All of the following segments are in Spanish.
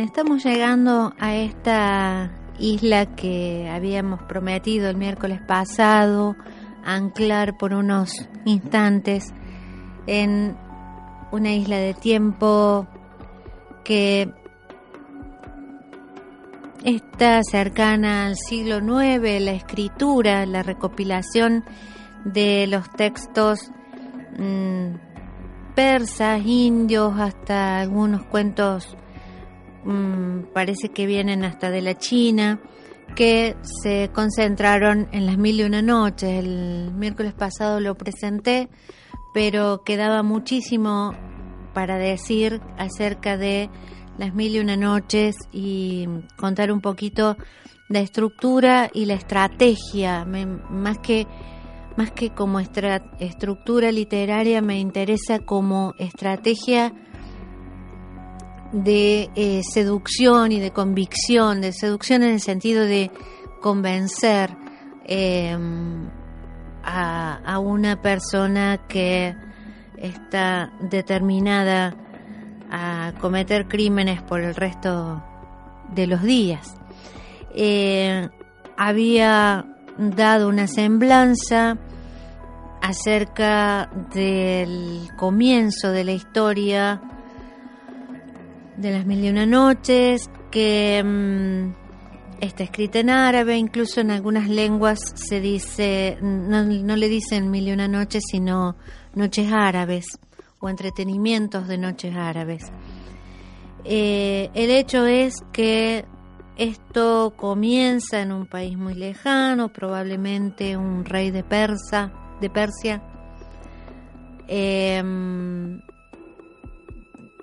Estamos llegando a esta isla que habíamos prometido el miércoles pasado anclar por unos instantes en una isla de tiempo que está cercana al siglo IX, la escritura, la recopilación de los textos mmm, persas, indios, hasta algunos cuentos mmm, parece que vienen hasta de la China, que se concentraron en las mil y una noches. El miércoles pasado lo presenté, pero quedaba muchísimo para decir acerca de las mil y una noches y contar un poquito la estructura y la estrategia, más que más que como estra, estructura literaria me interesa como estrategia de eh, seducción y de convicción, de seducción en el sentido de convencer a, a, una persona que está determinada a cometer crímenes por el resto de los días. Eh, había dado una semblanza acerca del comienzo de la historia de las mil y una noches, que mmm, está escrita en árabe, incluso en algunas lenguas se dice, no, no, le dicen mil y una noches, sino noches árabes o entretenimientos de noches árabes. Eh, el hecho es que esto comienza en un país muy lejano, probablemente un rey de Persa, de Persia. Eh,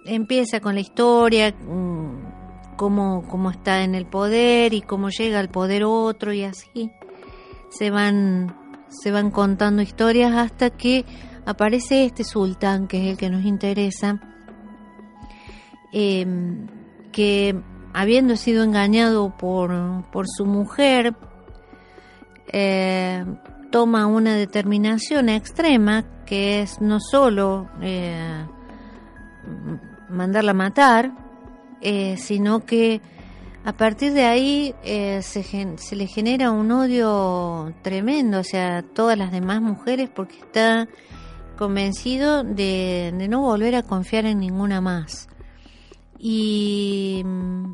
empieza con la historia, mm, cómo, cómo está en el poder y cómo llega al poder otro y así. Se van, se van contando historias hasta que aparece este sultán, que es el que nos interesa, eh, que habiendo sido engañado por, por su mujer, eh, toma una determinación extrema que es no solo eh, mandarla a matar, eh, sino que a partir de ahí eh, se, se, le genera un odio tremendo hacia todas las demás mujeres porque está convencido de, de no volver a confiar en ninguna más. Y mm,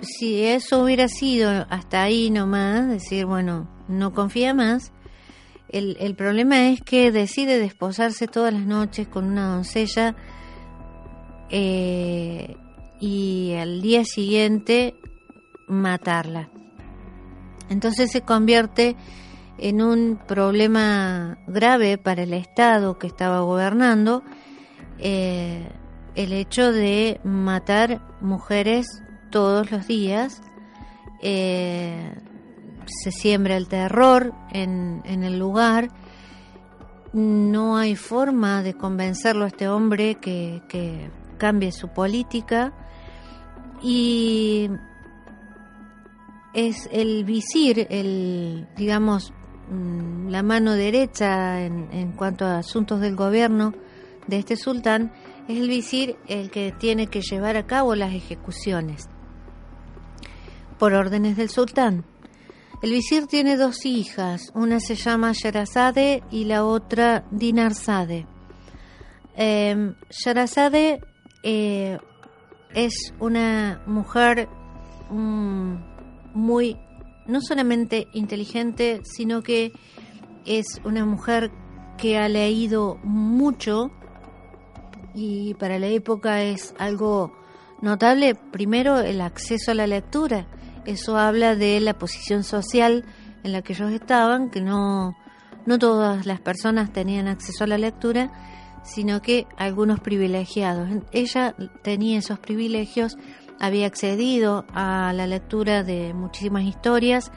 si eso hubiera sido hasta ahí nomás, decir, bueno, no confía más, el, el problema es que decide desposarse todas las noches con una doncella eh, y al día siguiente matarla. Entonces se convierte en un problema grave para el Estado que estaba gobernando eh, el hecho de matar mujeres todos los días. Eh, se siembra el terror en, en el lugar. No hay forma de convencerlo a este hombre que, que cambie su política y es el visir, el digamos mm, la mano derecha en, en, cuanto a asuntos del gobierno de este sultán, es el visir el que tiene que llevar a cabo las ejecuciones por órdenes del sultán. El visir tiene dos hijas, una se llama Sherazade y la otra Dinarzade. Eh, Sherazade eh, es una mujer um, muy, no solamente inteligente, sino que es una mujer que ha leído mucho y para la época es algo notable, primero el acceso a la lectura. Eso habla de la posición social en la que ellos estaban, que no, no todas las personas tenían acceso a la lectura sino que algunos privilegiados. Ella tenía esos privilegios, había accedido a la lectura de muchísimas historias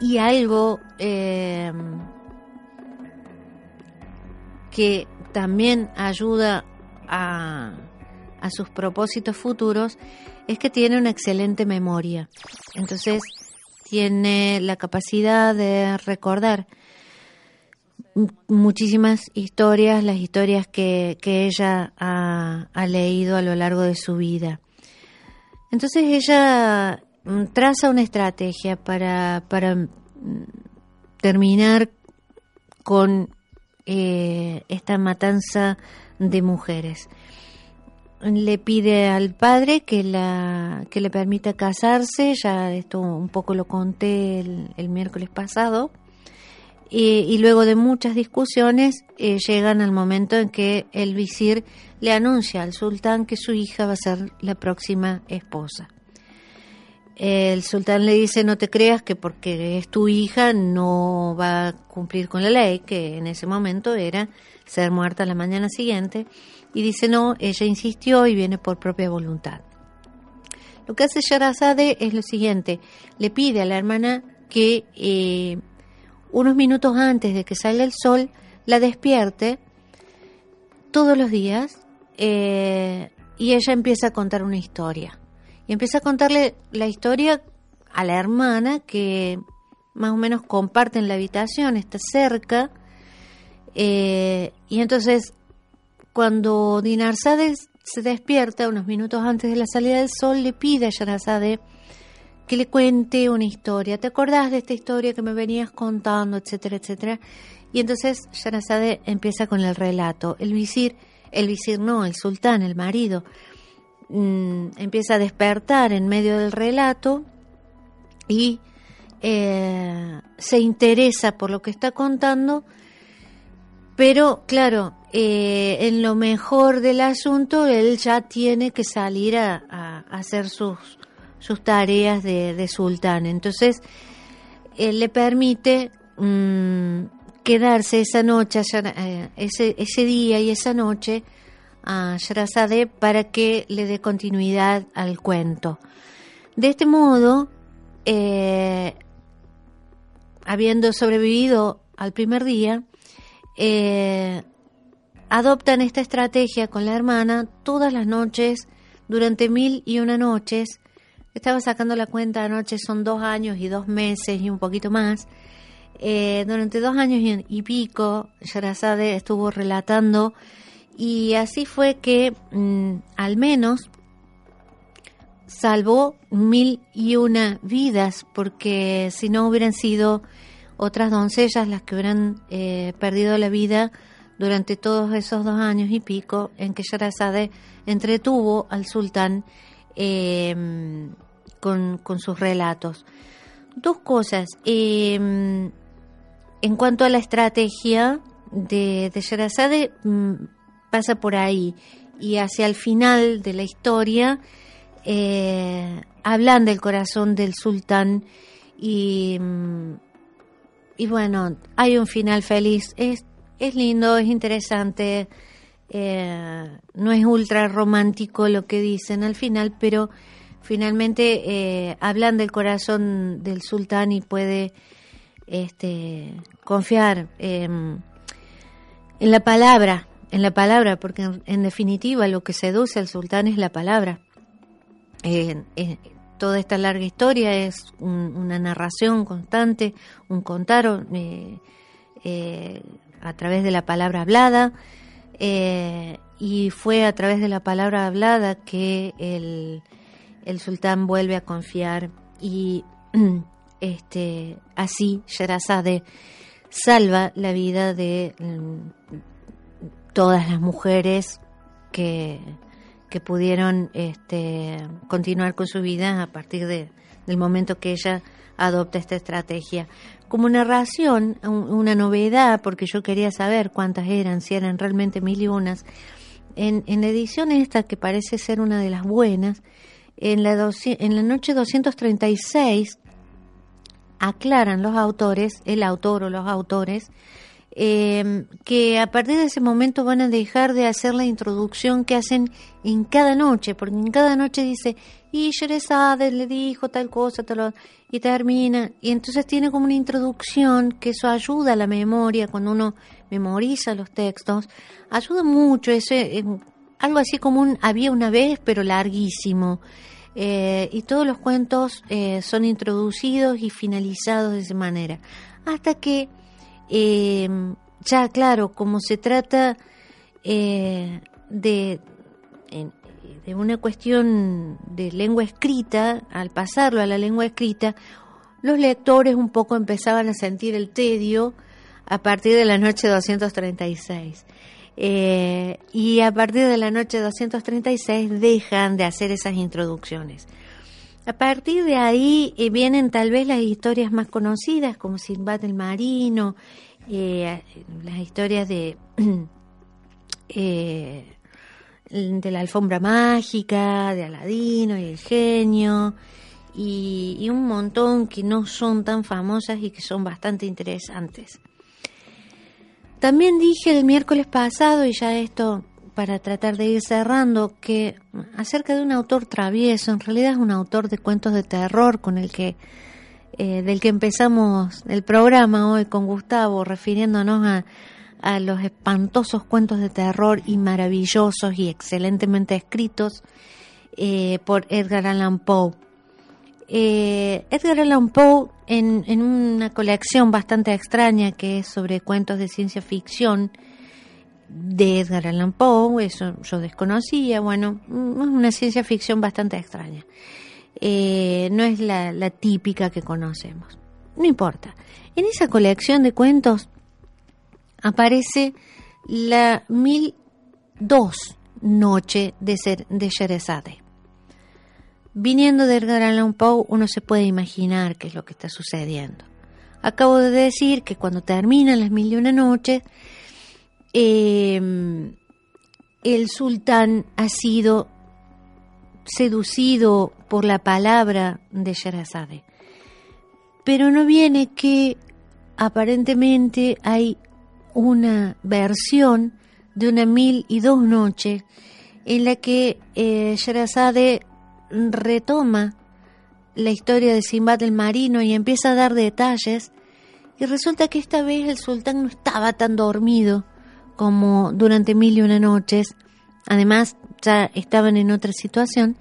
y algo eh, que también ayuda a, a sus propósitos futuros es que tiene una excelente memoria. Entonces tiene la capacidad de recordar muchísimas historias, las historias que, que ella ha, ha, leído a lo largo de su vida. Entonces ella mm, traza una estrategia para, para mm, terminar con eh, esta matanza de mujeres. Le pide al padre que, la, que le permita casarse, ya esto un poco lo conté el, miércoles pasado, y, luego de muchas discusiones eh, llegan al momento en que el visir le anuncia al sultán que su hija va a ser la próxima esposa. El sultán le dice no te creas que porque es tu hija no va a cumplir con la ley, que en ese momento era ser muerta la mañana siguiente, y dice no, ella insistió y viene por propia voluntad. Lo que hace Sharazade es lo siguiente, le pide a la hermana que eh, unos minutos antes de que salga el sol la despierte todos los días eh, y ella empieza a contar una historia y empieza a contarle la historia a la hermana que más o menos comparten la habitación, está cerca. Eh, y entonces, cuando Dinarzade se despierta unos minutos antes de la salida del sol, le pide a Yarazade que le cuente una historia. ¿Te acordás de esta historia que me venías contando, etcétera, etcétera? Y entonces Yarazade empieza con el relato. El visir, el visir no, el sultán, el marido, Mm, empieza a despertar en medio del relato y eh, se interesa por lo que está contando, pero claro, eh, en lo mejor del asunto él ya tiene que salir a, hacer sus, sus tareas de, sultán. Entonces, él le permite mm, quedarse esa noche, eh, ese, ese día y esa noche, a Sherazade para que le dé continuidad al cuento. De este modo, eh, habiendo sobrevivido al primer día, eh, adoptan esta estrategia con la hermana todas las noches durante mil y una noches. Estaba sacando la cuenta anoche, son dos años y dos meses y un poquito más. Eh, durante dos años y, pico, Sherazade estuvo relatando y así fue que mm, al menos salvó mil y una vidas, porque si no hubieran sido otras doncellas las que hubieran eh, perdido la vida durante todos esos dos años y pico en que Sharazade entretuvo al sultán em, con, sus relatos. Dos cosas. Em, en cuanto a la estrategia de, de Sharazade, mm, pasa por ahí y hacia el final de la historia eh, hablan del corazón del sultán y, mm, y bueno, hay un final feliz. Es, es lindo, es interesante, eh, no es ultra romántico lo que dicen al final, pero finalmente eh, hablan del corazón del sultán y puede este, confiar en la palabra en la palabra, porque en, definitiva lo que seduce al sultán es la palabra. Toda esta larga historia es una narración constante, un contar eh, a través de la palabra hablada, y fue a través de la palabra hablada que el, el sultán vuelve a confiar y este así Sherazade salva la vida de todas las mujeres que, que pudieron este, continuar con su vida a partir de, del momento que ella adopta esta estrategia. Como narración, una novedad, porque yo quería saber cuántas eran, si eran realmente mil y unas, en, en la edición esta, que parece ser una de las buenas, en la, en la noche 236 aclaran los autores, el autor o los autores, eh, que a partir de ese momento van a dejar de hacer la introducción que hacen en cada noche, porque en cada noche dice, y Sherezade le dijo tal cosa, tal y termina, y entonces tiene como una introducción que eso ayuda a la memoria cuando uno memoriza los textos, ayuda mucho, ese, algo así como un había una vez, pero larguísimo. Eh, y todos los cuentos eh, son introducidos y finalizados de esa manera, hasta que eh, ya claro, como se trata eh, de, de una cuestión de lengua escrita, al pasarlo a la lengua escrita, los lectores un poco empezaban a sentir el tedio a partir de la noche 236. Eh, y a partir de la noche 236 dejan de hacer esas introducciones. A partir de ahí eh, vienen tal vez las historias más conocidas, como Sinbad el Marino, eh, las historias de, de la alfombra mágica, de Aladino y el genio, y, y un montón que no son tan famosas y que son bastante interesantes. También dije el miércoles pasado, y ya esto para tratar de ir cerrando, que acerca de un autor travieso, en realidad es un autor de cuentos de terror con el que eh, del que empezamos el programa hoy con Gustavo, refiriéndonos a, a los espantosos cuentos de terror y maravillosos y excelentemente escritos eh, por Edgar Allan Poe. Eh, Edgar Allan Poe, en, en, una colección bastante extraña que es sobre cuentos de ciencia ficción de Edgar Allan Poe, eso yo desconocía, bueno, es una ciencia ficción bastante extraña. Eh, no es la, típica que conocemos. No importa. En esa colección de cuentos aparece la mil dos noche de, ser, de. Viniendo de Edgar Allan Poe, uno se puede imaginar qué es lo que está sucediendo. Acabo de decir que cuando terminan las mil y una noches, eh, el sultán ha sido seducido por la palabra de Sherazade. Pero no viene que aparentemente hay una versión de una mil y dos noches en la que eh, Sherazade retoma la historia de Simbad el marino y empieza a dar detalles y resulta que esta vez el sultán no estaba tan dormido como durante mil y una noches, además ya estaban en otra situación,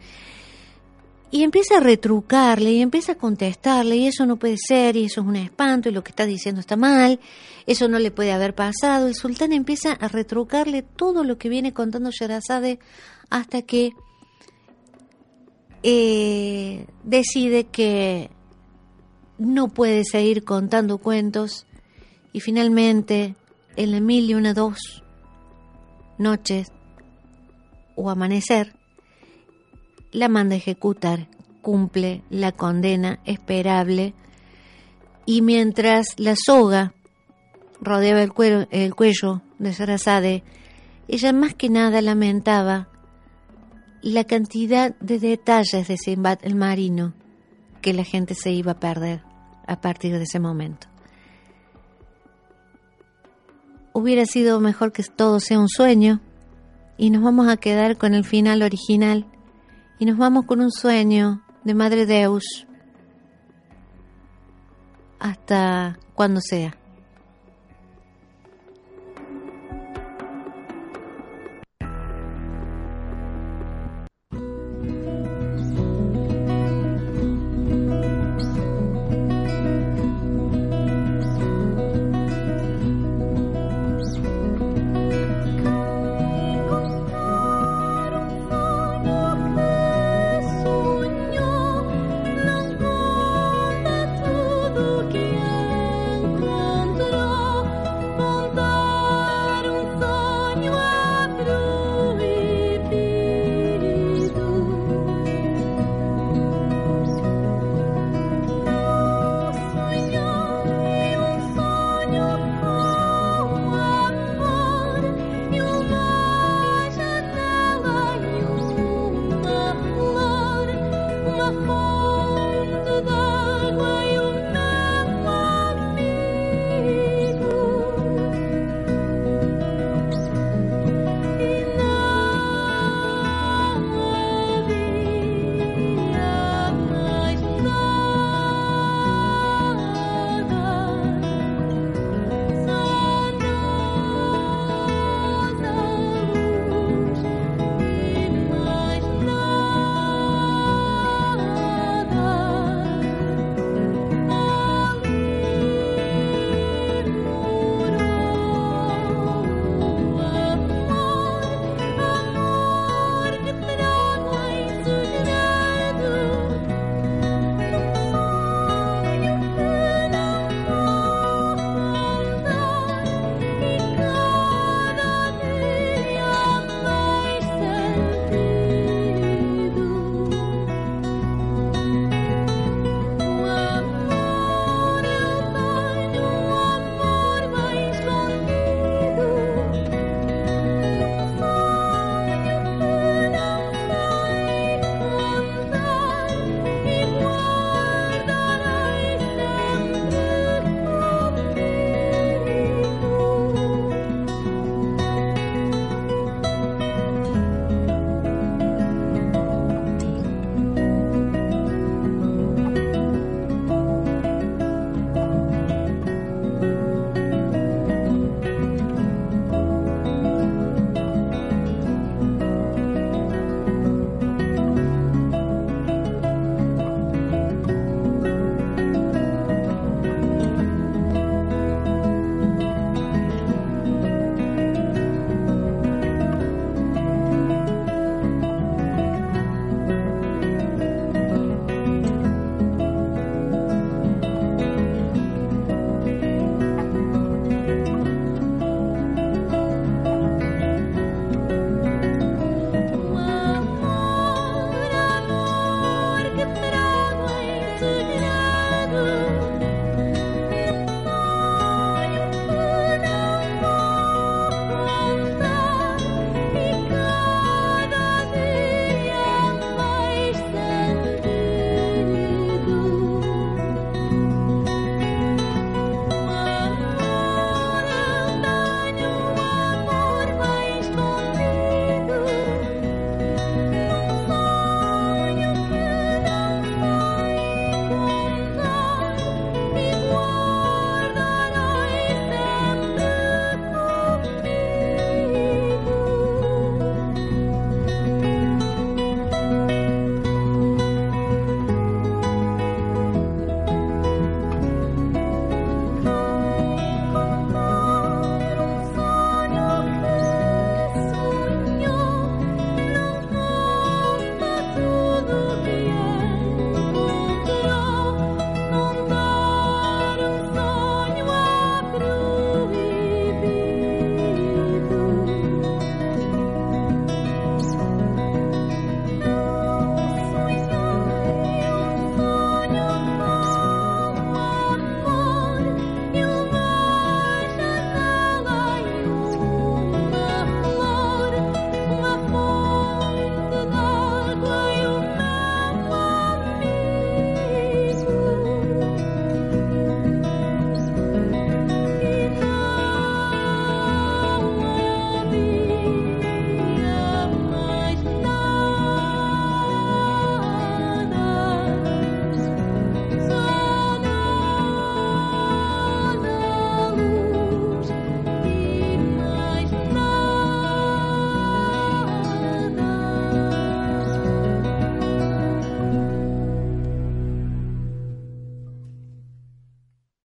y empieza a retrucarle y empieza a contestarle y eso no puede ser y eso es un espanto y lo que está diciendo está mal, eso no le puede haber pasado. El sultán empieza a retrucarle todo lo que viene contando Sherazade hasta que eh, decide que no puede seguir contando cuentos y finalmente en la mil y una dos noches o amanecer la manda a ejecutar, cumple la condena esperable y mientras la soga rodeaba el, cuello de Sarazade, ella más que nada lamentaba la cantidad de detalles de Simbad el marino que la gente se iba a perder a partir de ese momento. Hubiera sido mejor que todo sea un sueño y nos vamos a quedar con el final original y nos vamos con un sueño de Madre Deus hasta cuando sea. bajo